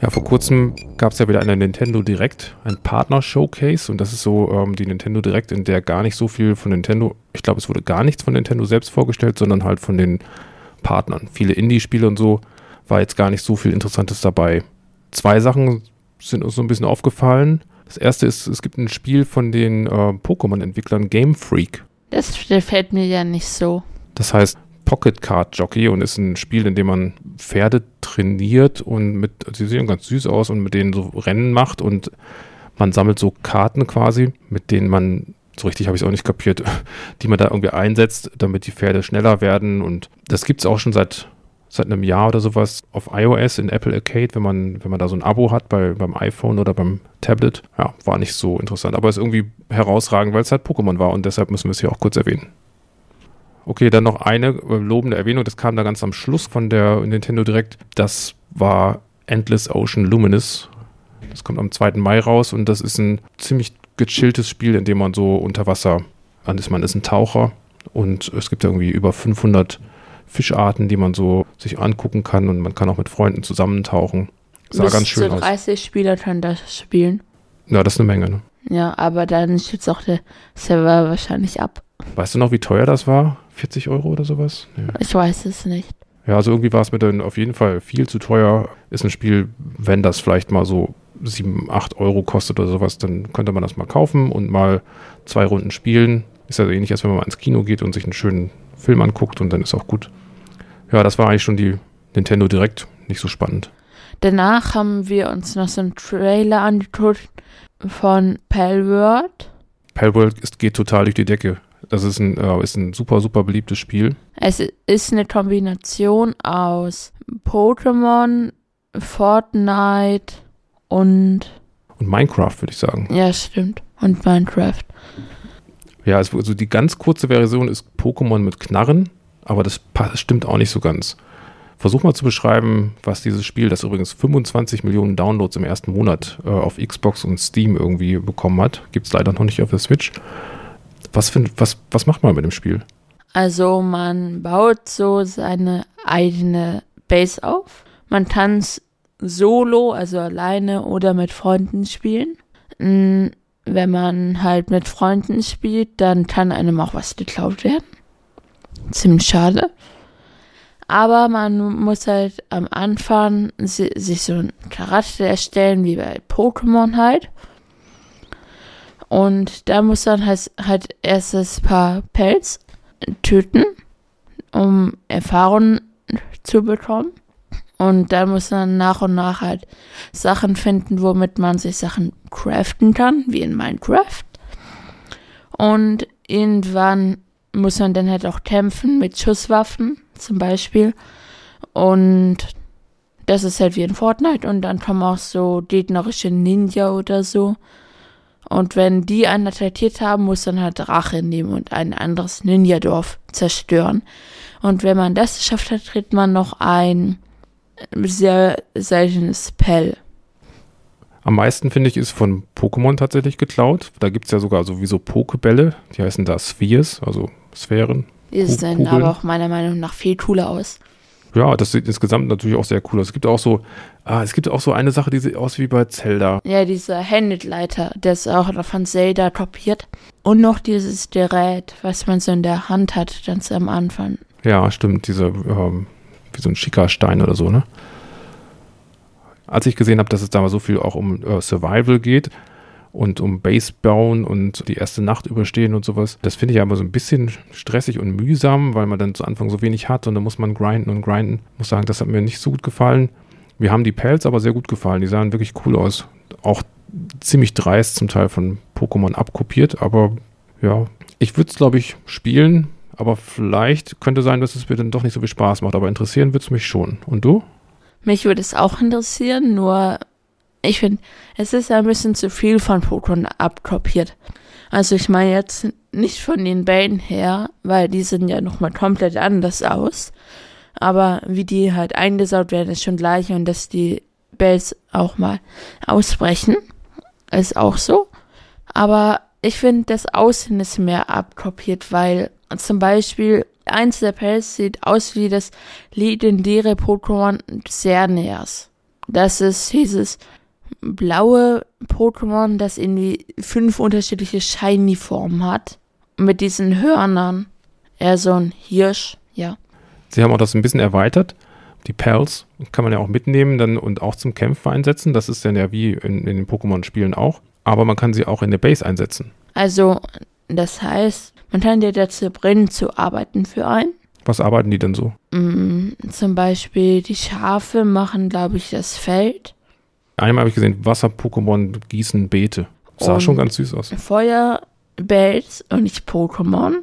Ja, vor kurzem gab es ja wieder eine Nintendo Direct, ein Partner-Showcase und das ist so ähm, die Nintendo Direct, in der gar nicht so viel von Nintendo, ich glaube, es wurde gar nichts von Nintendo selbst vorgestellt, sondern halt von den Partnern. Viele Indie-Spiele und so war jetzt gar nicht so viel Interessantes dabei. Zwei Sachen sind uns so ein bisschen aufgefallen. Das erste ist, es gibt ein Spiel von den äh, Pokémon-Entwicklern Game Freak. Das gefällt mir ja nicht so. Das heißt Pocket Card Jockey und ist ein Spiel, in dem man Pferde trainiert und mit, sie sehen ganz süß aus und mit denen so Rennen macht und man sammelt so Karten quasi, mit denen man so richtig habe ich es auch nicht kapiert, die man da irgendwie einsetzt, damit die Pferde schneller werden. Und das gibt es auch schon seit, seit einem Jahr oder sowas auf iOS in Apple Arcade, wenn man, wenn man da so ein Abo hat bei, beim iPhone oder beim Tablet. Ja, war nicht so interessant, aber ist irgendwie herausragend, weil es halt Pokémon war und deshalb müssen wir es hier auch kurz erwähnen. Okay, dann noch eine äh, lobende Erwähnung, das kam da ganz am Schluss von der Nintendo Direct. Das war Endless Ocean Luminous. Das kommt am 2. Mai raus und das ist ein ziemlich gechilltes Spiel, in dem man so unter Wasser, ist man ist ein Taucher und es gibt irgendwie über 500 Fischarten, die man so sich angucken kann und man kann auch mit Freunden zusammentauchen. Sah Bis ganz schön zu 30 aus. Spieler können das spielen. Ja, das ist eine Menge, ne? Ja, aber dann schützt auch der Server wahrscheinlich ab. Weißt du noch, wie teuer das war? 40 Euro oder sowas? Nee. Ich weiß es nicht. Ja, also irgendwie war es mir dann auf jeden Fall viel zu teuer. Ist ein Spiel, wenn das vielleicht mal so 7, 8 Euro kostet oder sowas, dann könnte man das mal kaufen und mal zwei Runden spielen. Ist ja so ähnlich, als wenn man mal ins Kino geht und sich einen schönen Film anguckt und dann ist auch gut. Ja, das war eigentlich schon die Nintendo Direct. Nicht so spannend. Danach haben wir uns noch so einen Trailer angeguckt von Palworld. Palworld ist, geht total durch die Decke. Das ist ein, äh, ist ein super, super beliebtes Spiel. Es ist eine Kombination aus Pokémon, Fortnite und. Und Minecraft, würde ich sagen. Ja, stimmt. Und Minecraft. Ja, also die ganz kurze Version ist Pokémon mit Knarren, aber das, stimmt auch nicht so ganz. Versuch mal zu beschreiben, was dieses Spiel, das übrigens 25 Millionen Downloads im ersten Monat äh, auf Xbox und Steam irgendwie bekommen hat. Gibt es leider noch nicht auf der Switch. Was, find, was, was macht man mit dem Spiel? Also man baut so seine eigene Base auf. Man kann solo, also alleine oder mit Freunden spielen. Mm, wenn man halt mit Freunden spielt, dann kann einem auch was geklaut werden. Ziemlich schade. Aber man muss halt am Anfang sich so einen Charakter erstellen, wie bei Pokémon halt. Und da muss man halt, halt erst ein paar Pelz töten, um Erfahrung zu bekommen. Und dann muss man nach und nach halt Sachen finden, womit man sich Sachen craften kann, wie in Minecraft. Und irgendwann muss man dann halt auch kämpfen mit Schusswaffen zum Beispiel. Und das ist halt wie in Fortnite. Und dann kommen auch so gegnerische Ninja oder so. Und wenn die einen attackiert haben, muss dann halt Rache nehmen und ein anderes Ninja-Dorf zerstören. Und wenn man das geschafft hat, kriegt man noch ein sehr seltenes Pell. Am meisten, finde ich, ist von Pokémon tatsächlich geklaut. Da gibt es ja sogar sowieso Pokebälle, die heißen da Spheres, also Sphären. Die sehen aber auch meiner Meinung nach viel cooler aus. Ja, das sieht insgesamt natürlich auch sehr cool aus. Es gibt auch so, ah, es gibt auch so eine Sache, die sieht aus wie bei Zelda. Ja, dieser Handleiter, der ist auch noch von Zelda kopiert. Und noch dieses Gerät, was man so in der Hand hat, ganz am Anfang. Ja, stimmt, diese, ähm, wie so ein schicker Stein oder so, ne? Als ich gesehen habe, dass es da mal so viel auch um äh, Survival geht, und um Base bauen und die erste Nacht überstehen und sowas. Das finde ich aber so ein bisschen stressig und mühsam, weil man dann zu Anfang so wenig hat und dann muss man grinden und grinden. Ich muss sagen, das hat mir nicht so gut gefallen. Wir haben die Pelz aber sehr gut gefallen. Die sahen wirklich cool aus. Auch ziemlich dreist zum Teil von Pokémon abkopiert, aber ja, ich würde es glaube ich spielen, aber vielleicht könnte sein, dass es mir dann doch nicht so viel Spaß macht, aber interessieren würde es mich schon. Und du? Mich würde es auch interessieren, nur ich finde, es ist ein bisschen zu viel von Pokémon abkopiert. Also ich meine jetzt nicht von den Bällen her, weil die sehen ja nochmal komplett anders aus. Aber wie die halt eingesaugt werden, ist schon gleich und dass die Bells auch mal ausbrechen, ist auch so. Aber ich finde, das Aussehen ist mehr abkopiert, weil zum Beispiel eins der Pelz sieht aus wie das legendäre Pokémon Xerneas. Das ist dieses blaue Pokémon, das irgendwie fünf unterschiedliche Shiny-Formen hat. Mit diesen Hörnern. Eher so ein Hirsch, ja. Sie haben auch das ein bisschen erweitert. Die Pals kann man ja auch mitnehmen dann und auch zum Kämpfen einsetzen. Das ist dann ja wie in, in den Pokémon-Spielen auch. Aber man kann sie auch in der Base einsetzen. Also, das heißt, man kann dir dazu bringen, zu arbeiten für einen. Was arbeiten die denn so? Mm, zum Beispiel die Schafe machen, glaube ich, das Feld. Einmal habe ich gesehen, Wasser-Pokémon gießen Beete. Sah Und- schon ganz süß aus. Feuerbells und nicht Pokémon,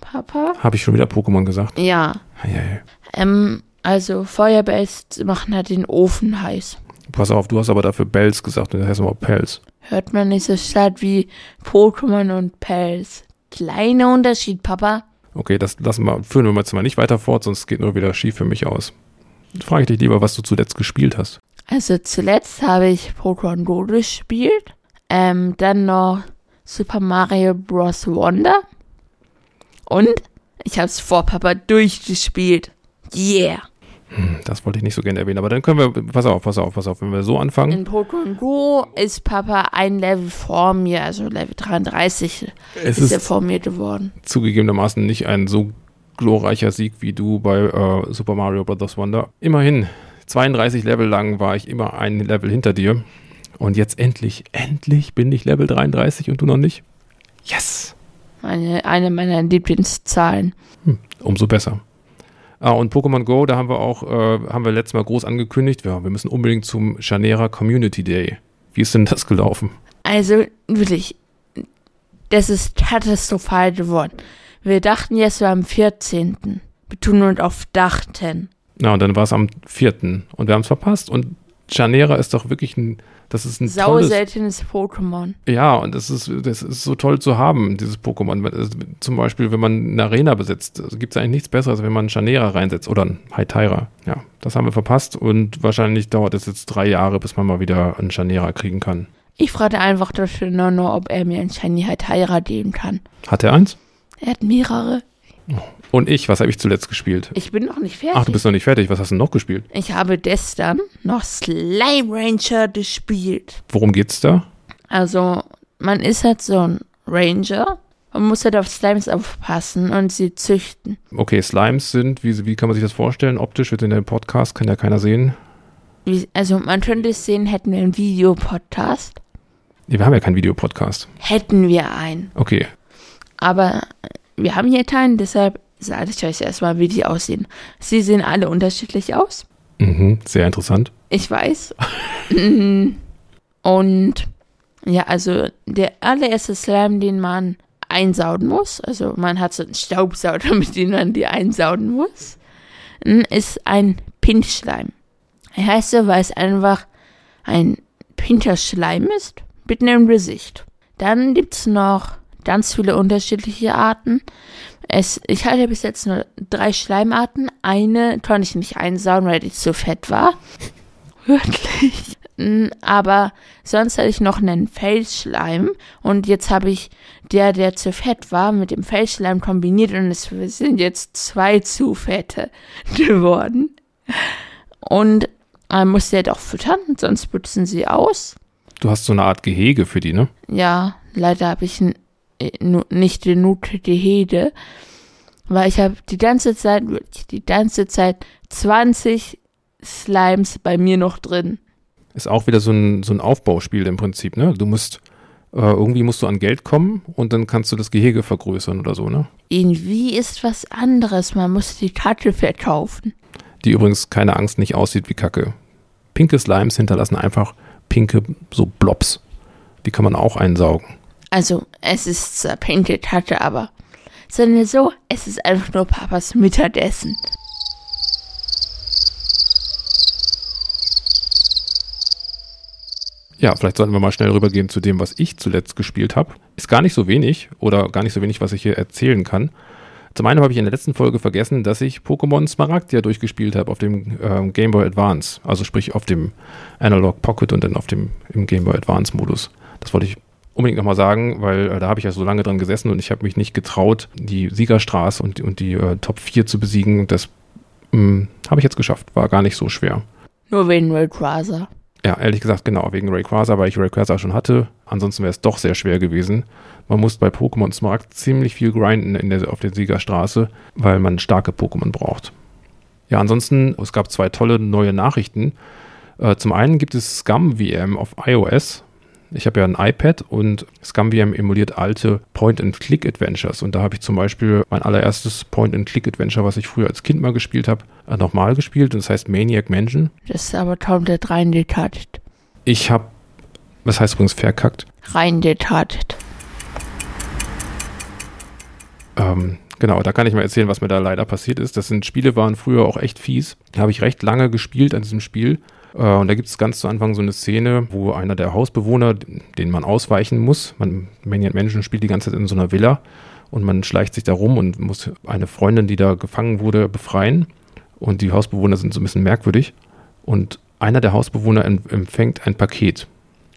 Papa. Habe ich schon wieder Pokémon gesagt? Ja. Ja, ja. Ähm, also Feuerbells machen halt den Ofen heiß. Pass auf, du hast aber dafür Bells gesagt und das heißt aber Pels. Hört man nicht so stark wie Pokémon und Pelz. Kleiner Unterschied, Papa. Okay, das lassen wir, führen wir jetzt mal nicht weiter fort, sonst geht nur wieder schief für mich aus. Frage ich dich lieber, was du zuletzt gespielt hast. Also zuletzt habe ich Pokémon Go gespielt. Ähm, dann noch Super Mario Bros. Wonder. Und ich habe es vor Papa durchgespielt. Yeah. Hm, Das wollte ich nicht so gerne erwähnen, aber dann können wir, pass auf, pass auf, pass auf, wenn wir so anfangen. In Pokémon Go ist Papa ein Level vor mir, also Level 33 Es ist er vor mir geworden. zugegebenermaßen nicht ein so glorreicher Sieg wie du bei äh, Super Mario Bros. Wonder. Immerhin, 32 Level lang war ich immer ein Level hinter dir. Und jetzt endlich, endlich bin ich Level 33 und du noch nicht. Yes! Meine, eine meiner Lieblingszahlen. Umso besser. Ah, und Pokémon Go, da haben wir auch, äh, haben wir letztes Mal groß angekündigt, ja, wir müssen unbedingt zum Chanera Community Day. Wie ist denn das gelaufen? Also wirklich, das ist katastrophal geworden. Wir dachten jetzt, wir am 14. Wir tun uns auf dachten. Na, und dann war es am 4. und wir haben es verpasst. Und Chanera ist doch wirklich ein, das ist ein Sau tolles, seltenes Pokémon. Ja, und das ist, das ist so toll zu haben, dieses Pokémon. Also Zum Beispiel, wenn man eine Arena besitzt, gibt es eigentlich nichts Besseres, wenn man einen Chanera reinsetzt oder einen Hytira. Ja, das haben wir verpasst und wahrscheinlich dauert es jetzt drei Jahre, bis man mal wieder einen Chanera kriegen kann. Ich fragte einfach dafür Nono, ob er mir ein Shiny Hytira geben kann. Hat er eins? Er hat mehrere. Und ich, was habe ich zuletzt gespielt? Ich bin noch nicht fertig. Ach, du bist noch nicht fertig. Was hast du noch gespielt? ich habe gestern noch Slime Ranger gespielt. Worum geht's da? Also, man ist halt so ein Ranger und muss halt auf Slimes aufpassen und sie züchten. Okay, Slimes sind, wie, wie kann man sich das vorstellen? Optisch wird in dem Podcast, kann ja keiner sehen. Wie, also, man könnte es sehen, hätten wir einen Videopodcast. Nee, wir haben ja keinen Videopodcast. Hätten wir einen. Okay, Aber wir haben hier keinen, deshalb sage ich euch erstmal, wie die aussehen. Sie sehen alle unterschiedlich aus. mhm. sehr interessant. Ich weiß. Mm. Und ja, also der allererste Slime, den man einsaugen muss, also man hat so einen Staubsauger, mit dem man die einsaugen muss, mm, ist ein Pink-Schleim. Er heißt so, weil es einfach ein pinker Schleim ist, mit einem Gesicht. Dann gibt's noch ganz viele unterschiedliche Arten. Es, ich hatte bis jetzt nur drei Schleimarten. Eine konnte ich nicht einsaugen, weil die zu fett war. Wirklich. Aber sonst hatte ich noch einen Felsschleim und jetzt habe ich der, der zu fett war, mit dem Felsschleim kombiniert und es sind jetzt zwei zu fette geworden. Und man muss sie halt auch füttern, sonst putzen sie aus. Du hast so eine Art Gehege für die, ne? Ja, leider habe ich nicht genug Hede, weil ich habe die ganze Zeit, die ganze Zeit 20 Slimes bei mir noch drin. Ist auch wieder so ein, so ein Aufbauspiel im Prinzip, ne? Du musst, äh, irgendwie musst du an Geld kommen und dann kannst du das Gehege vergrößern oder so, ne? Irgendwie ist was anderes, man muss die Karte verkaufen. Die übrigens keine Angst nicht aussieht wie Kacke. Pinke Slimes hinterlassen einfach pinke so Blobs. Die kann man auch einsaugen. Also, es ist zwar pinke Karte, aber sondern so, es ist einfach nur Papas Mittagessen. Ja, vielleicht sollten wir mal schnell rübergehen zu dem, was ich zuletzt gespielt habe. Ist gar nicht so wenig oder gar nicht so wenig, was ich hier erzählen kann. Zum einen habe ich in der letzten Folge vergessen, dass ich Pokémon Smaragd ja durchgespielt habe auf dem ähm, Game Boy Advance. Also sprich auf dem Analog Pocket und dann auf dem im Game Boy Advance Modus. Das wollte ich unbedingt nochmal sagen, weil äh, da habe ich ja so lange dran gesessen und ich habe mich nicht getraut, die Siegerstraße und, und die äh, Top 4 zu besiegen. Das mh, habe ich jetzt geschafft. War gar nicht so schwer. Nur wegen Rayquaza. Ja, ehrlich gesagt, genau, wegen Rayquaza, weil ich Rayquaza schon hatte. Ansonsten wäre es doch sehr schwer gewesen. Man muss bei Pokémon Smart ziemlich viel grinden in der, auf der Siegerstraße, weil man starke Pokémon braucht. Ja, ansonsten, es gab zwei tolle neue Nachrichten. Äh, zum einen gibt es Scum VM auf iOS. Ich habe ja ein iPad und ScumVM emuliert alte Point-and-Click-Adventures. Und da habe ich zum Beispiel mein allererstes Point-and-Click-Adventure, was ich früher als Kind mal gespielt habe, äh, nochmal gespielt. Und das heißt Maniac Mansion. Das ist aber komplett rein detatet. Ich habe, was heißt übrigens verkackt? Rein detatet. Ähm, genau, da kann ich mal erzählen, was mir da leider passiert ist. Das sind Spiele, waren früher auch echt fies. Da habe ich recht lange gespielt an diesem Spiel und da gibt es ganz zu Anfang so eine Szene, wo einer der Hausbewohner, den man ausweichen muss, man, Maniac Mansion spielt die ganze Zeit in so einer Villa und man schleicht sich da rum und muss eine Freundin, die da gefangen wurde, befreien. Und die Hausbewohner sind so ein bisschen merkwürdig. Und einer der Hausbewohner empfängt ein Paket.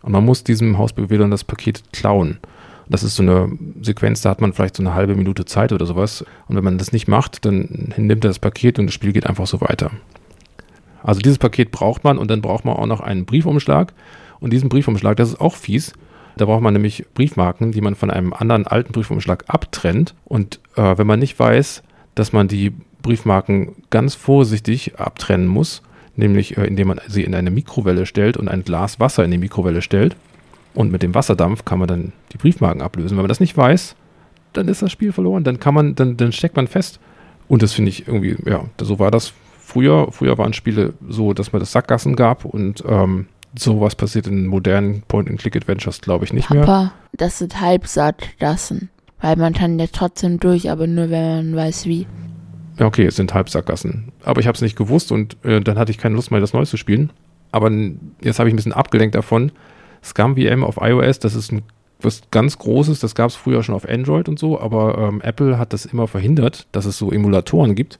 Und man muss diesem Hausbewohner das Paket klauen. Das ist so eine Sequenz, da hat man vielleicht so eine halbe Minute Zeit oder sowas. Und wenn man das nicht macht, dann nimmt er das Paket und das Spiel geht einfach so weiter. Also dieses Paket braucht man und dann braucht man auch noch einen Briefumschlag. Und diesen Briefumschlag, das ist auch fies. Da braucht man nämlich Briefmarken, die man von einem anderen alten Briefumschlag abtrennt. Und äh, wenn man nicht weiß, dass man die Briefmarken ganz vorsichtig abtrennen muss, nämlich äh, indem man sie in eine Mikrowelle stellt und ein Glas Wasser in die Mikrowelle stellt. Und mit dem Wasserdampf kann man dann die Briefmarken ablösen. Wenn man das nicht weiß, dann ist das Spiel verloren. Dann kann man, dann, dann steckt man fest. Und das finde ich irgendwie, ja, so war das früher. Früher waren Spiele so, dass man das Sackgassen gab und ähm, sowas passiert in modernen Point-and-Click-Adventures, glaube ich, nicht Papa, mehr. Papa, das sind Halbsackgassen. Weil man kann ja trotzdem durch, aber nur wenn man weiß wie. Ja, okay, es sind Halbsackgassen. Aber ich habe es nicht gewusst und äh, dann hatte ich keine Lust mehr, das neu zu spielen. Aber jetzt habe ich ein bisschen abgelenkt davon. Scum VM auf iOS, das ist ein, was ganz Großes, das gab es früher schon auf Android und so, aber ähm, Apple hat das immer verhindert, dass es so Emulatoren gibt.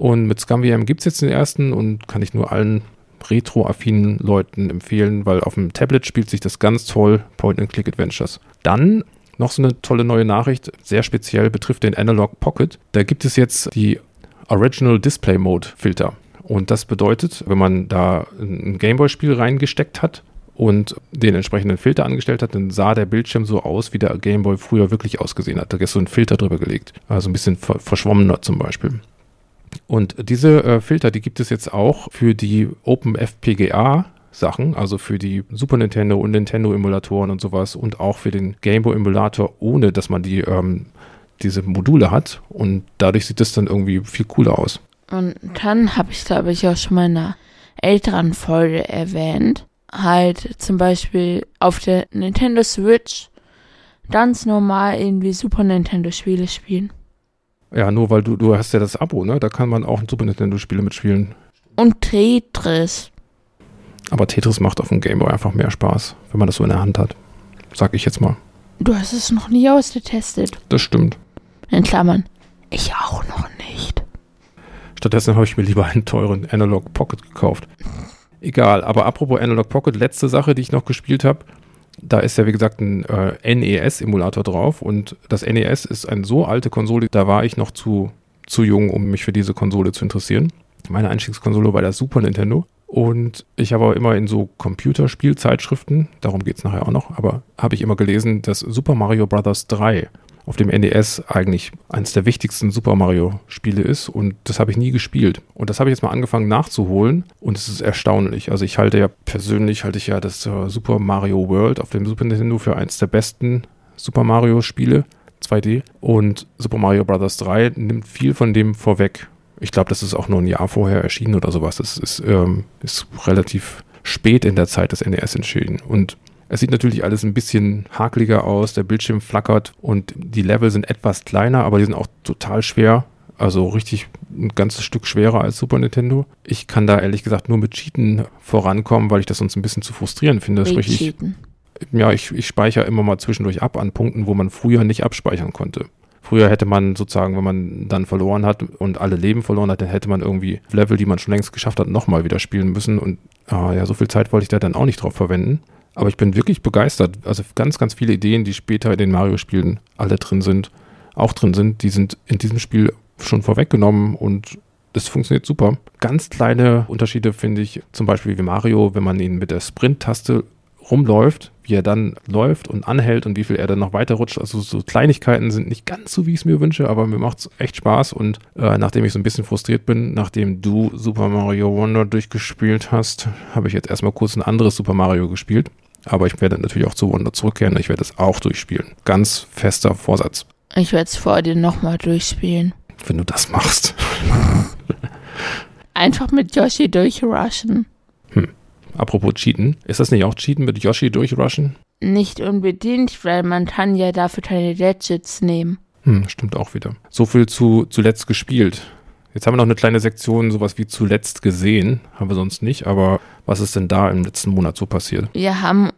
Und mit ScumVM gibt es jetzt den ersten und kann ich nur allen retro-affinen Leuten empfehlen, weil auf dem Tablet spielt sich das ganz toll, Point-and-Click-Adventures. Dann noch so eine tolle neue Nachricht, sehr speziell betrifft den Analog Pocket. Da gibt es jetzt die Original Display Mode Filter. Und das bedeutet, wenn man da ein Gameboy-Spiel reingesteckt hat und den entsprechenden Filter angestellt hat, dann sah der Bildschirm so aus, wie der Gameboy früher wirklich ausgesehen hat. Da ist so ein Filter drüber gelegt. Also ein bisschen verschwommener zum Beispiel. Und diese äh, Filter, die gibt es jetzt auch für die OpenFPGA Sachen, also für die Super Nintendo und Nintendo Emulatoren und sowas und auch für den Game Boy Emulator, ohne dass man die ähm, diese Module hat und dadurch sieht das dann irgendwie viel cooler aus. Und dann habe ich, glaube ich, auch schon mal in einer älteren Folge erwähnt, halt zum Beispiel auf der Nintendo Switch ganz normal irgendwie Super Nintendo Spiele spielen. Ja, nur weil du, du hast ja das Abo, ne? Da kann man auch Super Nintendo-Spiele mitspielen. Und Tetris. Aber Tetris macht auf dem Gameboy einfach mehr Spaß, wenn man das so in der Hand hat. Sag ich jetzt mal. Du hast es noch nie ausgetestet. Das stimmt. In Klammern. Ich auch noch nicht. Stattdessen habe ich mir lieber einen teuren Analog Pocket gekauft. Egal, aber apropos Analog Pocket, letzte Sache, die ich noch gespielt habe. Da ist ja, wie gesagt, ein äh, NES-Emulator drauf und das NES ist eine so alte Konsole, da war ich noch zu, zu jung, um mich für diese Konsole zu interessieren. Meine Einstiegskonsole war der Super Nintendo und ich habe auch immer in so Computerspielzeitschriften, darum geht es nachher auch noch, aber habe ich immer gelesen, dass Super Mario Bros. 3 auf dem NES eigentlich eines der wichtigsten Super Mario-Spiele ist und das habe ich nie gespielt. Und das habe ich jetzt mal angefangen nachzuholen und es ist erstaunlich. Also ich halte ja persönlich, halte ich ja das uh, Super Mario World auf dem Super Nintendo für eines der besten Super Mario-Spiele, 2D. Und Super Mario Bros. 3 nimmt viel von dem vorweg. Ich glaube, das ist auch nur ein Jahr vorher erschienen oder sowas. Das ist, ähm, ist relativ spät in der Zeit des NES entschieden. Und es sieht natürlich alles ein bisschen hakeliger aus, der Bildschirm flackert und die Level sind etwas kleiner, aber die sind auch total schwer. Also richtig ein ganzes Stück schwerer als Super Nintendo. Ich kann da ehrlich gesagt nur mit Cheaten vorankommen, weil ich das sonst ein bisschen zu frustrierend finde. Sprich, ich, ja, ich, ich speichere immer mal zwischendurch ab an Punkten, wo man früher nicht abspeichern konnte. Früher hätte man sozusagen, wenn man dann verloren hat und alle Leben verloren hat, dann hätte man irgendwie Level, die man schon längst geschafft hat, nochmal wieder spielen müssen. Und ah, ja, so viel Zeit wollte ich da dann auch nicht drauf verwenden. Aber ich bin wirklich begeistert. Also ganz, ganz viele Ideen, die später in den Mario-Spielen alle drin sind, auch drin sind, die sind in diesem Spiel schon vorweggenommen und das funktioniert super. Ganz kleine Unterschiede finde ich, zum Beispiel wie Mario, wenn man ihn mit der Sprint-Taste rumläuft, wie er dann läuft und anhält und wie viel er dann noch weiter rutscht. Also so Kleinigkeiten sind nicht ganz so, wie ich es mir wünsche, aber mir macht es echt Spaß. Und äh, nachdem ich so ein bisschen frustriert bin, nachdem du Super Mario Wonder durchgespielt hast, habe ich jetzt erstmal kurz ein anderes Super Mario gespielt. Aber ich werde natürlich auch zu Wonder zurückkehren. Ich werde es auch durchspielen. Ganz fester Vorsatz. Ich werde es vor dir nochmal durchspielen. Wenn du das machst. Einfach mit Yoshi durchrushen. Apropos Cheaten. Ist das nicht auch Cheaten mit Yoshi durchrushen? Nicht unbedingt, weil man kann ja dafür keine Gadgets nehmen. Hm, stimmt auch wieder. So viel zu zuletzt gespielt. Jetzt haben wir noch eine kleine Sektion, sowas wie zuletzt gesehen. Haben wir sonst nicht, aber was ist denn da im letzten Monat so passiert? Wir haben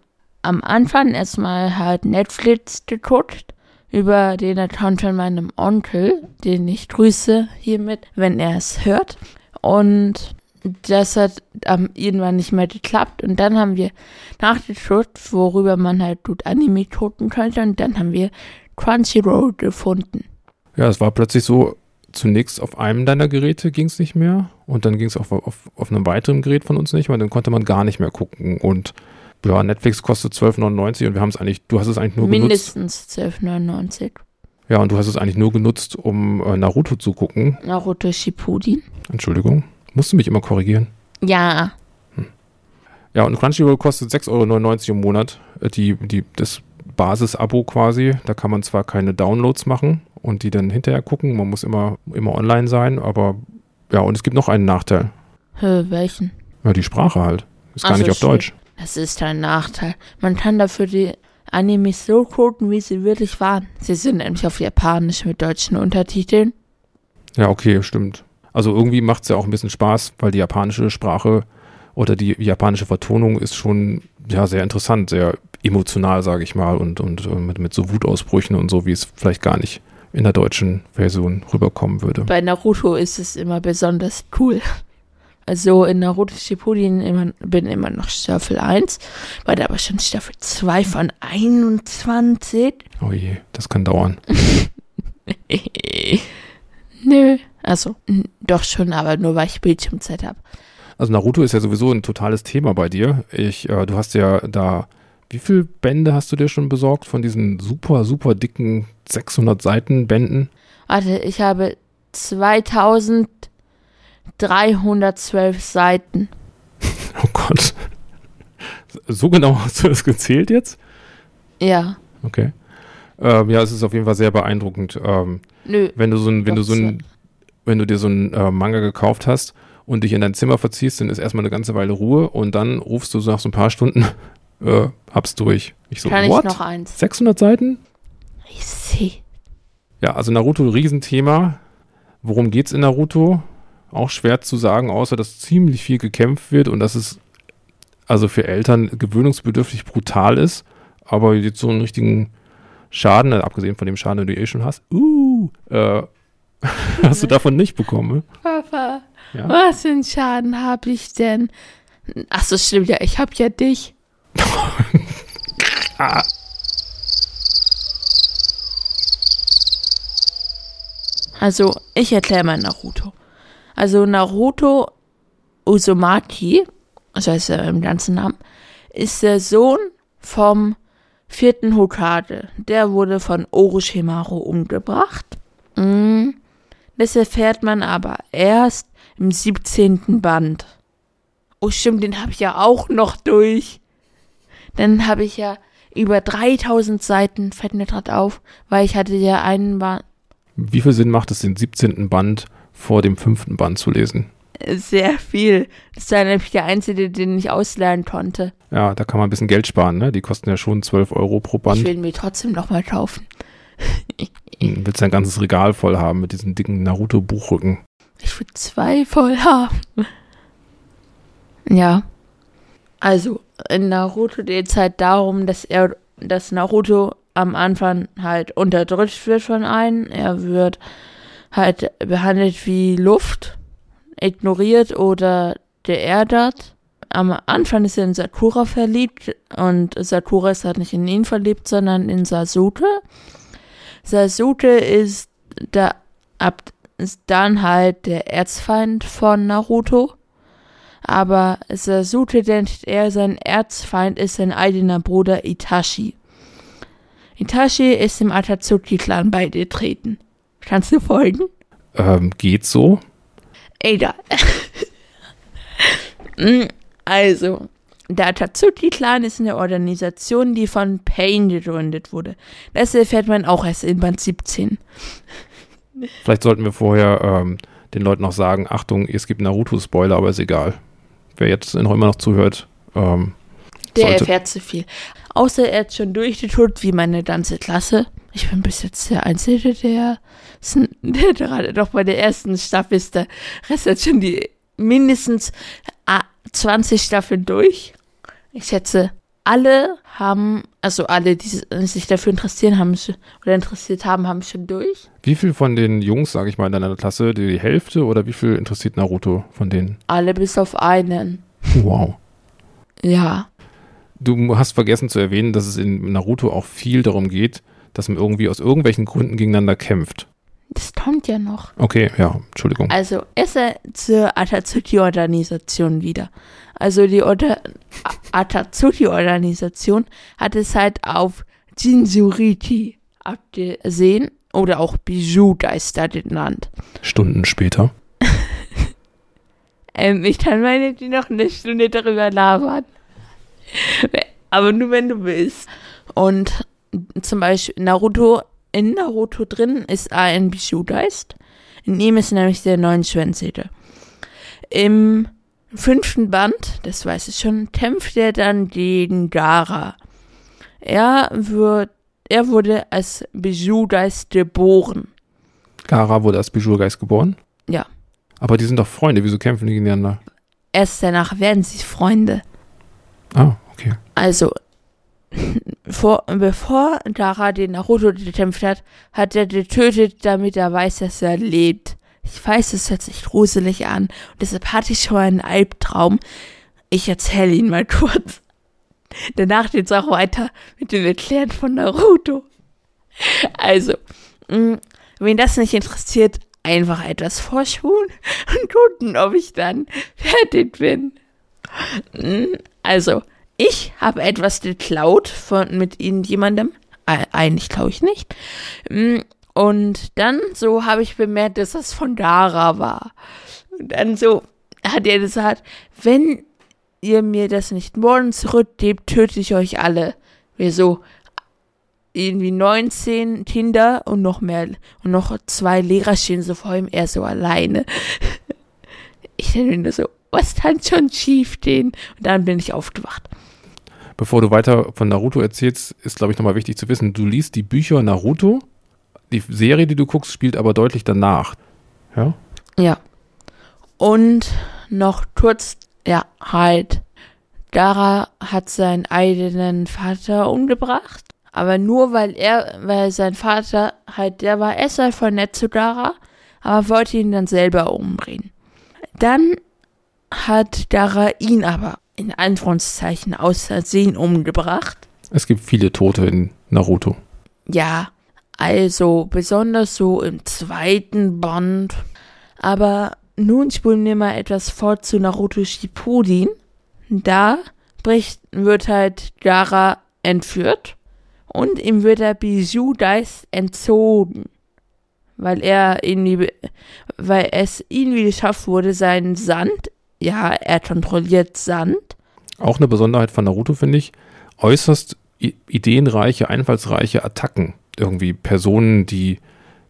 am Anfang erstmal halt Netflix geguckt über den Account von meinem Onkel, den ich grüße hiermit, wenn er es hört. Und das hat ähm, irgendwann nicht mehr geklappt. Und dann haben wir nachgeschaut, worüber man halt gut Anime gucken könnte. Und dann haben wir Crunchyroll gefunden. Ja, es war plötzlich so, zunächst auf einem deiner Geräte ging es nicht mehr und dann ging es auf, auf, auf einem weiteren Gerät von uns nicht mehr, dann konnte man gar nicht mehr gucken. Und ja, Netflix kostet 12,99 und wir haben es eigentlich, du hast es eigentlich nur Mindestens genutzt. Mindestens 12,99. Ja, und du hast es eigentlich nur genutzt, um äh, Naruto zu gucken. Naruto Shippuden. Entschuldigung. Musst du mich immer korrigieren? Ja. Hm. Ja, und Crunchyroll kostet 6,99 Euro im Monat. Äh, die, die, das Basis-Abo quasi. Da kann man zwar keine Downloads machen und die dann hinterher gucken. Man muss immer, immer online sein, aber ja, und es gibt noch einen Nachteil. Hä, welchen? Ja, die Sprache halt. Ist gar Ach so, nicht auf stimmt. Deutsch. Das ist ein Nachteil. Man kann dafür die Animes so gucken, wie sie wirklich waren. Sie sind nämlich auf Japanisch mit deutschen Untertiteln. Ja, okay, stimmt. Also irgendwie macht es ja auch ein bisschen Spaß, weil die japanische Sprache oder die japanische Vertonung ist schon ja sehr interessant, sehr emotional, sage ich mal, und, und äh, mit, mit so Wutausbrüchen und so, wie es vielleicht gar nicht in der deutschen Version rüberkommen würde. Bei Naruto ist es immer besonders cool. Also in Naruto Shippuden immer, bin immer noch Staffel 1, war da aber schon Staffel 2 von 21. Oh je, das kann dauern. Nö. Also, doch schon, aber nur weil ich Bildschirmzeit habe. Also Naruto ist ja sowieso ein totales Thema bei dir. Ich, äh, du hast ja da, wie viele Bände hast du dir schon besorgt von diesen super, super dicken 600 Seiten Bänden? Warte, ich habe 2312 Seiten. Oh Gott. So genau hast du das gezählt jetzt? Ja. Okay. Ähm, ja, es ist auf jeden Fall sehr beeindruckend. Ähm, Nö. wenn du so ein, wenn du so ein, wenn du dir so einen äh, Manga gekauft hast und dich in dein Zimmer verziehst, dann ist erstmal eine ganze Weile Ruhe und dann rufst du so nach so ein paar Stunden, äh, hab's durch. Ich so, Kann what? ich noch eins? 600 Seiten? Ich sehe. Ja, also Naruto, Riesenthema. Worum geht's in Naruto? Auch schwer zu sagen, außer dass ziemlich viel gekämpft wird und dass es also für Eltern gewöhnungsbedürftig brutal ist, aber jetzt so einen richtigen Schaden, äh, abgesehen von dem Schaden, den du eh schon hast, uh, äh, hast du davon nicht bekommen. ne? Papa, Ja. was für einen Schaden habe ich denn? Ach so, stimmt ja, ich habe ja dich. Also, ich erkläre mal Naruto. Also, Naruto Uzumaki, also heißt er im ganzen Namen, ist der Sohn vom vierten Hokage. Der wurde von Orochimaru umgebracht. Mm, Das erfährt man aber erst im 17. Band. Oh, stimmt, den habe ich ja auch noch durch. Dann habe ich ja über 3000 Seiten, fällt mir gerade auf, weil ich hatte ja einen Band, Wie viel Sinn macht es, den 17. Band vor dem fünften Band zu lesen? sehr viel. Das war nämlich der einzige, den ich ausleihen konnte. Ja, da kann man ein bisschen Geld sparen, ne? Die kosten ja schon 12 Euro pro Ich Band. will mir trotzdem nochmal kaufen. Hm, Willst ein ganzes Regal voll haben mit diesen dicken Naruto-Buchrücken. Ich will zwei voll haben. Ja. Also, in Naruto geht es halt darum, dass er, dass Naruto am Anfang halt unterdrückt wird von einem. Er wird halt behandelt wie Luft, ignoriert oder geärgert. Am Anfang ist er in Sakura verliebt und Sakura ist halt nicht in ihn verliebt, sondern in Sasuke. Sasuke ist da ab ist dann halt der Erzfeind von Naruto. Aber Sasuke denkt er, sein Erzfeind ist sein eigener Bruder Itachi. Itachi ist im Atatsuki-Clan beigetreten. Kannst du folgen? Ähm, geht so? Egal. Mm, also, der Atatsuki-Clan ist eine Organisation, die von Pain gegründet wurde. Das erfährt man auch erst in Band 17. Vielleicht sollten wir vorher ähm, den Leuten noch sagen, Achtung, es gibt Naruto-Spoiler, aber ist egal. Wer jetzt noch immer noch zuhört, ähm, Der sollte- erfährt zu viel. Außer er hat schon durchgetut, wie meine ganze Klasse. Ich bin bis jetzt der Einzige, der, der gerade noch bei der ersten Staffel ist. Der Rest hat schon die mindestens ah, 20 Staffeln durch. Ich schätze, alle haben, also alle, die sich dafür interessieren haben, oder interessiert haben, haben schon durch. Wie viel von den Jungs, sage ich mal, in deiner Klasse, die Hälfte oder wie viel interessiert Naruto von denen? Alle bis auf einen. Wow. Ja. Du hast vergessen zu erwähnen, dass es in Naruto auch viel darum geht, dass man irgendwie aus irgendwelchen Gründen gegeneinander kämpft. Das kommt ja noch. Okay, ja, Entschuldigung. Also ist er zur Atatsuki-Organisation wieder. Also die Orda- A- Atatsuki-Organisation hat es halt auf Jinsuriki abgesehen oder auch Bijou-Geister genannt. Stunden später. Ähm, ich kann meine die noch eine Stunde darüber labern. Aber nur wenn du willst. Und zum Beispiel Naruto, in Naruto drin ist ein Bijou-Geist. In ihm ist nämlich der neunschwänzige. Im fünften Band, das weiß ich schon, kämpft er dann gegen Gara. Er wird, er wurde als Bijou-Geist geboren. Gara wurde als Bijurgeist geboren? Ja. Aber die sind doch Freunde, wieso kämpfen die gegeneinander? Erst danach werden sie Freunde. Ah, okay. Also, vor, bevor Dara den Naruto gekämpft hat, hat er getötet, damit er weiß, dass er lebt. Ich weiß, es hört sich gruselig an. Deshalb hatte ich schon einen Albtraum. Ich erzähle ihn mal kurz. Danach geht's auch weiter mit dem Erklären von Naruto. Also, mh, wen das nicht interessiert, einfach etwas vorspulen und gucken, ob ich dann fertig bin. Mm, Also, ich habe etwas geklaut von mit irgendjemandem. Äh, eigentlich klaue ich nicht. Mm, Und dann so habe ich bemerkt, dass das von Dara war. Und dann so hat er gesagt, wenn ihr mir das nicht morgen zurückgebt, töte ich euch alle. Wir so irgendwie 19 Kinder und noch mehr und noch zwei Lehrer stehen so vor ihm, er so alleine. Ich denke mir so, was kann schon schief gehen? Und dann bin ich aufgewacht. Bevor du weiter von Naruto erzählst, ist, glaube ich, nochmal wichtig zu wissen, du liest die Bücher Naruto, die Serie, die du guckst, spielt aber deutlich danach. Ja? Ja. Und noch kurz, ja, halt. Dara hat seinen eigenen Vater umgebracht. Aber nur weil er, weil sein Vater halt, der war erst halt voll nett zu Dara, aber wollte ihn dann selber umbringen. Dann hat Dara ihn aber in Anführungszeichen aus Versehen umgebracht. Es gibt viele Tote in Naruto. Ja, also besonders so im zweiten Band. Aber nun spulen wir mal etwas fort zu Naruto Shippuden. Da bricht, wird halt Gara entführt und ihm wird der Bijou-Geist entzogen. Weil er irgendwie, weil es irgendwie geschafft wurde, seinen Sand, ja, er kontrolliert Sand, Auch eine Besonderheit von Naruto, finde ich, äußerst ideenreiche, einfallsreiche Attacken. Irgendwie Personen, die,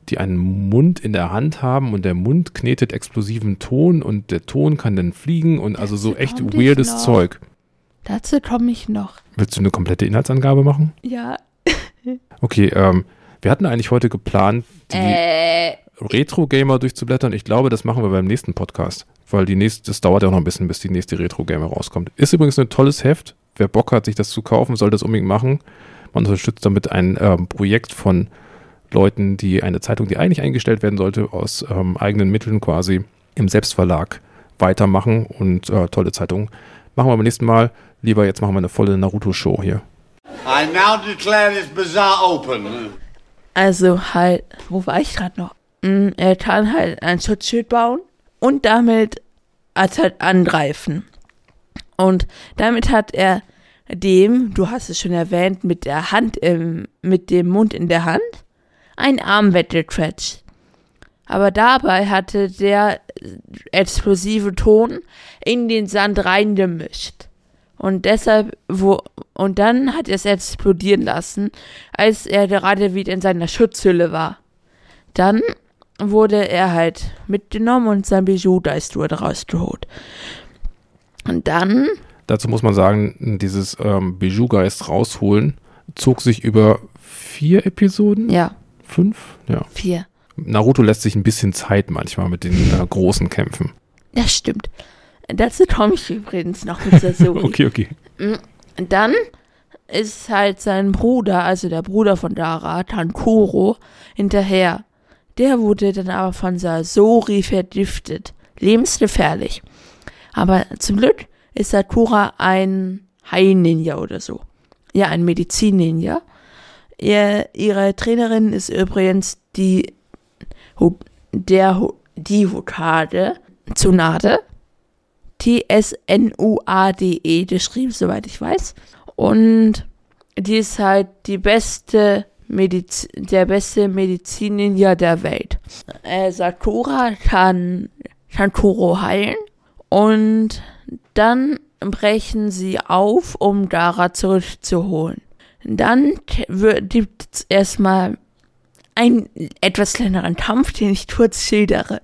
die einen Mund in der Hand haben und der Mund knetet explosiven Ton und der Ton kann dann fliegen und also so Dazu echt weirdes. Zeug. Dazu komme ich noch. Willst du eine komplette Inhaltsangabe machen? Ja. Okay, ähm, wir hatten eigentlich heute geplant, die Äh, Retro-Gamer durchzublättern. Ich glaube, das machen wir beim nächsten Podcast, weil die nächste, das dauert ja auch noch ein bisschen, bis die nächste Retro-Gamer rauskommt. Ist übrigens ein tolles Heft. Wer Bock hat, sich das zu kaufen, soll das unbedingt machen. Man unterstützt damit ein ähm, Projekt von Leuten, die eine Zeitung, die eigentlich eingestellt werden sollte, aus ähm, eigenen Mitteln quasi im Selbstverlag weitermachen und äh, tolle Zeitung. Machen wir beim nächsten Mal. Lieber jetzt machen wir eine volle Naruto-Show hier. I now declare this bazaar open. Also halt, wo war ich gerade noch? Er kann halt ein Schutzschild bauen und damit als halt angreifen. Und damit hat er dem, du hast es schon erwähnt, mit der Hand im, mit dem Mund in der Hand, ein Arm weggequetscht. Aber dabei hatte der explosive Ton in den Sand reingemischt. Und deshalb, wo, und dann hat er es explodieren lassen, als er gerade wieder in seiner Schutzhülle war. Dann wurde er halt mitgenommen und sein Bijou-Geist wurde rausgeholt. Und dann. Dazu muss man sagen, dieses ähm, Bijou-Geist rausholen zog sich über vier Episoden? Ja. Fünf? Ja. Vier. Naruto lässt sich ein bisschen Zeit manchmal mit den äh, großen Kämpfen. Das stimmt. Dazu komme ich übrigens noch mit Sasori. okay, okay. Dann ist halt sein Bruder, also der Bruder von Dara, Tankuro, hinterher. Der wurde dann aber von Sasori vergiftet. Lebensgefährlich. Aber zum Glück ist Sakura ein Heil-Ninja oder so. Ja, ein Medizin-Ninja. Ihr, ihre Trainerin ist übrigens die, der, die Hokage Tsunade. T-S-N-U-A-D-E geschrieben, soweit ich weiß. Und die ist halt die beste Mediz der beste Medizin-Ninja der Welt. Äh, Sakura kann, kann Kuro heilen und dann brechen sie auf, um Dara zurückzuholen. Dann gibt es erstmal einen etwas kleineren Kampf, den ich kurz schildere.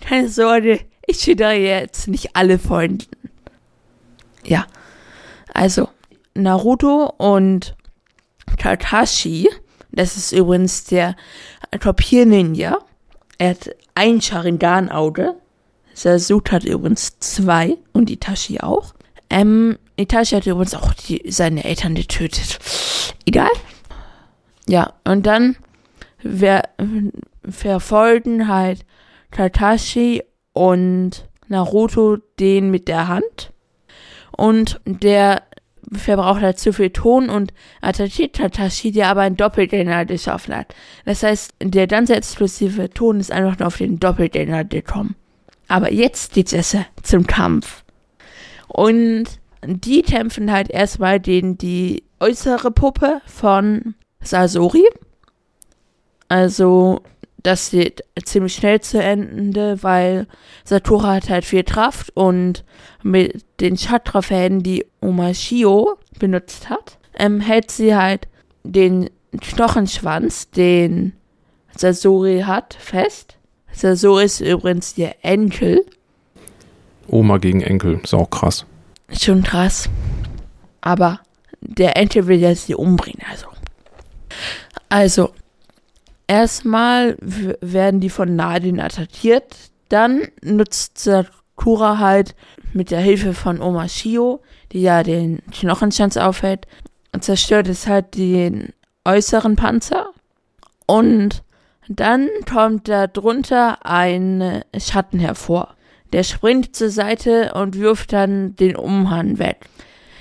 Keine Sorge, ich schildere jetzt nicht alle Folgen. Ja, also Naruto und Kakashi das ist übrigens der Torpier-Ninja. Er hat ein Sharingan-Auge. Sasut hat übrigens zwei und Itachi auch. Ähm, Itachi hat übrigens auch die, seine Eltern getötet. Egal. Ja, und dann wer, verfolgen halt Kakashi und Naruto den mit der Hand. Und der verbraucht halt zu viel Ton und Atachi Tatashi, der aber ein Doppelgänger geschaffen hat. Das heißt, der ganze explosive Ton ist einfach nur auf den Doppelgänger gekommen. Aber jetzt geht's erst zum Kampf. Und die kämpfen halt erstmal den, die äußere Puppe von Sasori. Also das geht ziemlich schnell zu Ende, weil Satura hat halt viel Kraft und mit den Chakra-Fäden, die Omashio benutzt hat, ähm, hält sie halt den Knochenschwanz, den Sasori hat, fest. Sasori ist übrigens ihr Enkel. Oma gegen Enkel, ist auch krass. Schon krass. Aber der Enkel will ja sie umbringen, also. Also, Erstmal werden die von Nadine attackiert, dann nutzt Sakura halt mit der Hilfe von Oma Shio, die ja den Knochenschanz aufhält, und zerstört es halt den äußeren Panzer. Und dann kommt da drunter ein Schatten hervor. Der springt zur Seite und wirft dann den Umhang weg.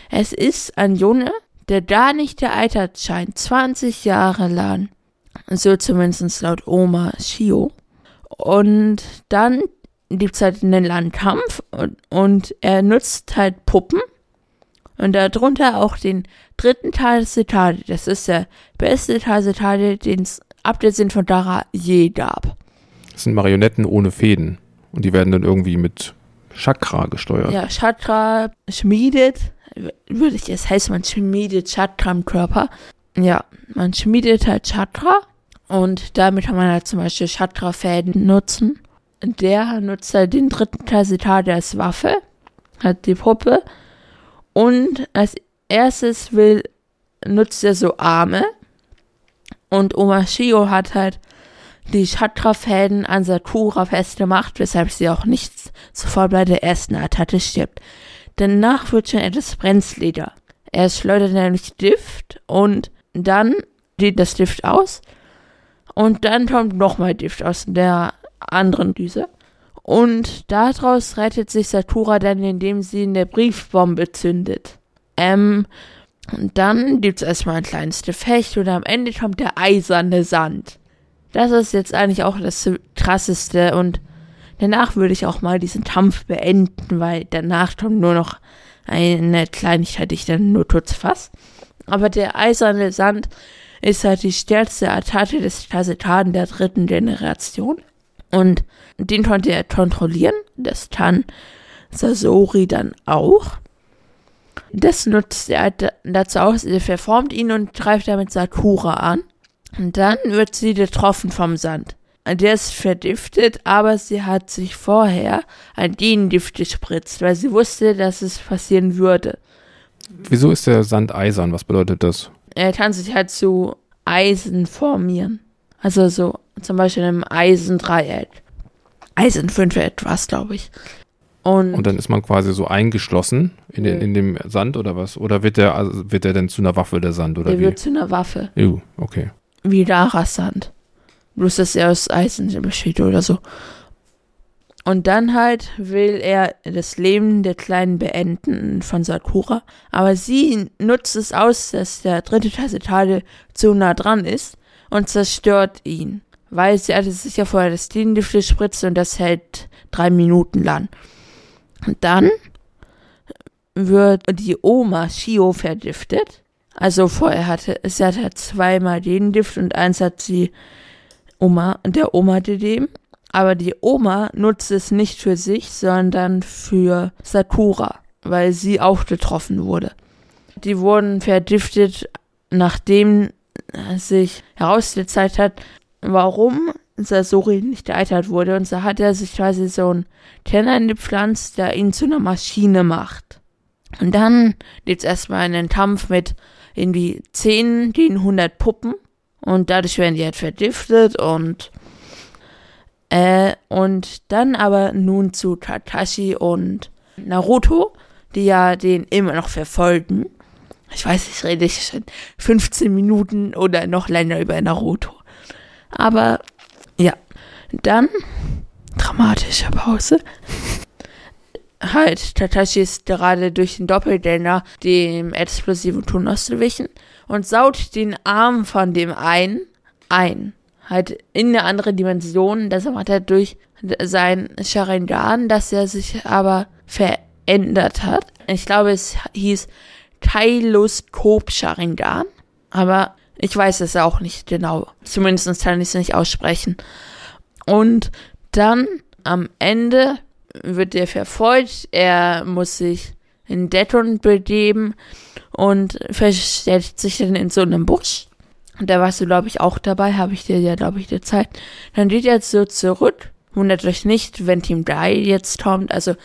Es ist ein Junge, der gar nicht gealtert scheint, 20 Jahre lang. So zumindest laut Oma Shio. Und dann gibt es halt einen Landkampf und, und er nutzt halt Puppen. Und darunter auch den dritten Teil des Zitate. Das ist der beste Teil des Zitate, den es ab der Sinn von Dara je gab. Das sind Marionetten ohne Fäden. Und die werden dann irgendwie mit Chakra gesteuert. Ja, Chakra schmiedet, würde ich, es heißt, man schmiedet Chakra im Körper. Ja, man schmiedet halt Chakra und damit kann man halt zum Beispiel Chakra-Fäden nutzen. Der nutzt halt den dritten Tersitar als Waffe, hat die Puppe. Und als erstes will, nutzt er so Arme. Und Omashio hat halt die Chakra-Fäden an Sakura festgemacht, weshalb sie auch nicht sofort bei der ersten Attacke stirbt. Danach wird schon etwas brenzliger. Er schleudert nämlich Gift und dann geht das Gift aus und dann kommt nochmal Gift aus der anderen Düse. Und daraus rettet sich Sakura dann, indem sie eine Briefbombe zündet. Ähm, und dann gibt es erstmal ein kleines Gefecht und am Ende kommt der eiserne Sand. das ist jetzt eigentlich auch das krasseste und danach würde ich auch mal diesen Kampf beenden, weil danach kommt nur noch eine Kleinigkeit, die ich dann nur kurz fasse. Aber der eiserne Sand ist halt die stärkste Attacke des Kasetaden der dritten Generation. Und den konnte er kontrollieren. Das kann Sasori dann auch. Das nutzt er dazu aus. Er verformt ihn und greift damit Sakura an. Und dann wird sie getroffen vom Sand. Der ist verdiftet, aber sie hat sich vorher ein Gengift gespritzt, weil sie wusste, dass es passieren würde. Wieso ist der Sand eisern? Was bedeutet das? Er kann sich halt zu Eisen formieren. Also so zum Beispiel im Eisendreieck. Eisen 5 etwas, glaube ich. Und, und, dann ist man quasi so eingeschlossen in, den, in dem Sand oder was? Oder wird der, also wird der denn zu einer Waffe, der Sand? Oder der wie? wird zu einer Waffe. Ew, okay. Wie Daras Sand. Bloß, dass er aus Eisen besteht oder so. Und dann halt will er das Leben der Kleinen beenden von Sakura. Aber sie nutzt es aus, dass der dritte Tassetade zu nah dran ist und zerstört ihn. Weil sie hatte sich ja vorher das Dienlift gespritzt und das hält drei Minuten lang. Und dann wird die Oma Shio vergiftet. Also vorher hatte sie hatte zweimal den Gift und eins hat sie Oma, der Oma gegeben. Aber die Oma nutzt es nicht für sich, sondern für Sakura, weil sie auch getroffen wurde. Die wurden vergiftet, nachdem sich herausgezeigt hat, warum Sasori nicht gealtert wurde. Und so hat er sich quasi so ein Kenner gepflanzt, der ihn zu einer Maschine macht. Und dann gibt's erstmal einen Kampf mit irgendwie 10 gegen 100 Puppen. Und dadurch werden die halt vergiftet und äh, und dann aber nun zu Kakashi und Naruto, die ja den immer noch verfolgen. Ich weiß, ich rede schon 15 Minuten oder noch länger über Naruto. Aber ja, dann dramatische Pause. halt, Tatashi ist gerade durch den Doppelgänger dem explosiven Ton ausgewichen und saut den Arm von dem einen ein halt in eine andere Dimension. Das macht er durch sein Sharingan, dass er sich aber verändert hat. Ich glaube, es hieß Kailoskop Sharingan. Aber ich weiß es auch nicht genau. Zumindest kann ich es nicht aussprechen. Und dann am Ende wird er verfolgt. Er muss sich in Deton begeben und versteckt sich dann in so einem Busch. Und da warst du, glaube ich, auch dabei, habe ich dir ja, glaube ich, gezeigt. Dann geht er jetzt so zurück. Wundert euch nicht, wenn Team Dai jetzt kommt. Also,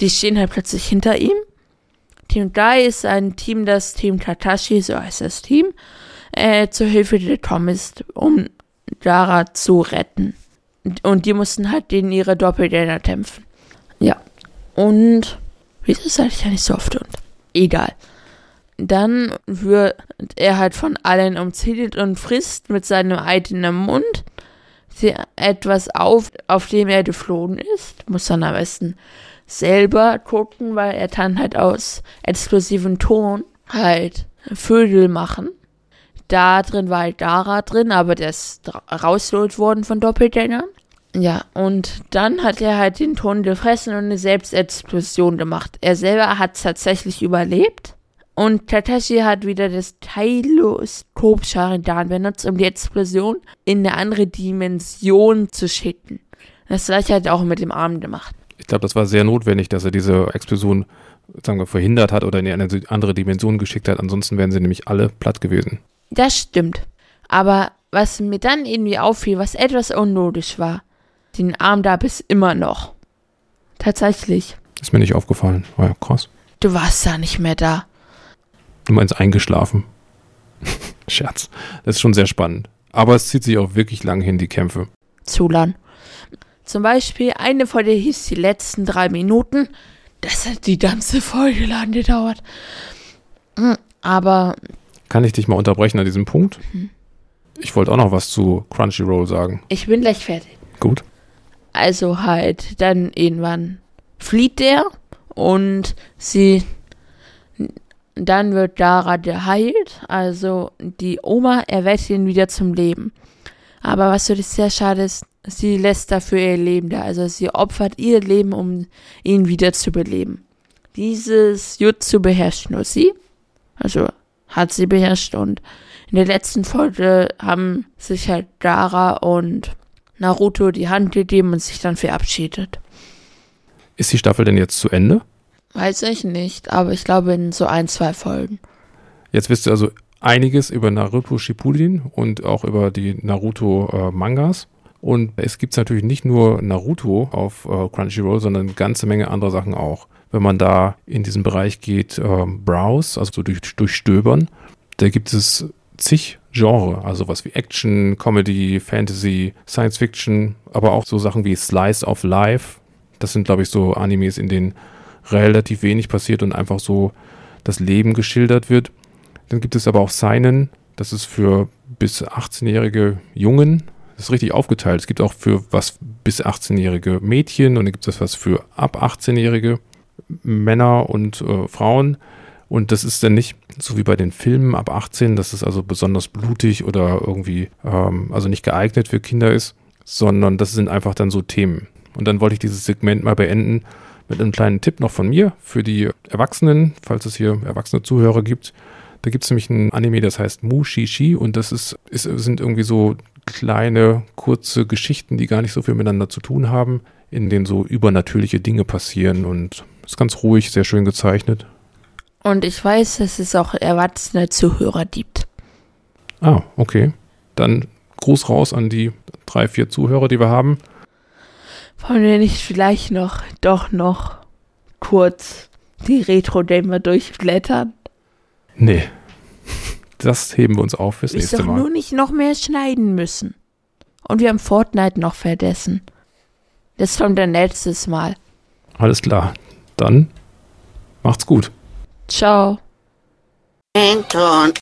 die stehen halt plötzlich hinter ihm. Team Dai ist ein Team, das Team Tatashi, so heißt das Team, äh, zur Hilfe gekommen ist, um Dara zu retten. Und die mussten halt gegen ihre Doppelgänger kämpfen. Ja. Und, wieso sage ich ja nicht so oft und? Egal dann wird er halt von allen umzingelt und frisst mit seinem eigenen Mund etwas auf, auf dem er geflohen ist. Muss dann am besten selber gucken, weil er kann halt aus explosivem Ton halt Vögel machen. Da drin war halt Dara drin, aber der ist rausgeholt worden von Doppelgängern. Ja, und dann hat er halt den Ton gefressen und eine Selbstexplosion gemacht. Er selber hat tatsächlich überlebt und Tatashi hat wieder das Teiloskop Sharingan benutzt, um die Explosion in eine andere Dimension zu schicken. Das gleiche hat er auch mit dem Arm gemacht. Ich glaube, das war sehr notwendig, dass er diese Explosion sagen wir, verhindert hat oder in eine andere Dimension geschickt hat. Ansonsten wären sie nämlich alle platt gewesen. Das stimmt. Aber was mir dann irgendwie auffiel, was etwas unlogisch war, den Arm da bis immer noch. Tatsächlich. Ist mir nicht aufgefallen. War ja krass. Du warst ja nicht mehr da. Du meinst eingeschlafen. Scherz. Das ist schon sehr spannend. Aber es zieht sich auch wirklich lang hin, die Kämpfe. Zu lang. Zum Beispiel eine Folge hieß die letzten drei Minuten. Das hat die ganze Folge lang gedauert. Hm, aber. Kann ich dich mal unterbrechen an diesem Punkt? Mhm. Ich wollte auch noch was zu Crunchyroll sagen. Ich bin gleich fertig. Gut. Also halt, dann irgendwann flieht der und sie dann wird Dara geheilt, also die Oma erweckt ihn wieder zum Leben. Aber was wirklich sehr schade ist, sie lässt dafür ihr Leben da. Also sie opfert ihr Leben, um ihn wieder zu beleben. Dieses Jutsu beherrscht nur sie. Also hat sie beherrscht und in der letzten Folge haben sich halt Dara und Naruto die Hand gegeben und sich dann verabschiedet. Ist die Staffel denn jetzt zu Ende? Weiß ich nicht, aber ich glaube in so ein, zwei Folgen. Jetzt wisst ihr also einiges über Naruto Shippuden und auch über die Naruto äh. Und es gibt natürlich nicht nur Naruto auf äh, Crunchyroll, sondern eine ganze Menge andere Sachen auch. Wenn man da in diesen Bereich geht, äh, Browse, also so durch, durchstöbern, da gibt es zig Genre, also was wie Action, Comedy, Fantasy, Science Fiction, aber auch so Sachen wie Slice of Life. Das sind, glaube ich, so Animes, in denen relativ wenig passiert und einfach so das Leben geschildert wird. Dann gibt es aber auch Seinen, das ist für bis 18-jährige Jungen. Das ist richtig aufgeteilt. Es gibt auch für was bis 18-jährige Mädchen und dann gibt es was für ab 18-jährige Männer und äh, Frauen. Und das ist dann nicht so wie bei den Filmen ab 18, dass es also besonders blutig oder irgendwie, ähm, also nicht geeignet für Kinder ist, sondern das sind einfach dann so Themen. Und dann wollte ich dieses Segment mal beenden mit einem kleinen Tipp noch von mir für die Erwachsenen, falls es hier erwachsene Zuhörer gibt. Da gibt es nämlich ein Anime, das heißt Mushishi und das ist, ist, sind irgendwie so kleine, kurze Geschichten, die gar nicht so viel miteinander zu tun haben, in denen so übernatürliche Dinge passieren und ist ganz ruhig, sehr schön gezeichnet. Und ich weiß, dass es auch erwachsene Zuhörer gibt. Ah, okay. Dann Gruß raus an die drei, vier Zuhörer, die wir haben. Wollen wir nicht vielleicht noch, doch noch kurz die Retro-Gamer durchblättern? Nee. Das heben wir uns auf fürs Ich nächste doch Mal. nur nicht noch mehr schneiden müssen. Und wir haben Fortnite noch vergessen. Das kommt dann letztes Mal. Alles klar. Dann macht's gut. Ciao. Anton.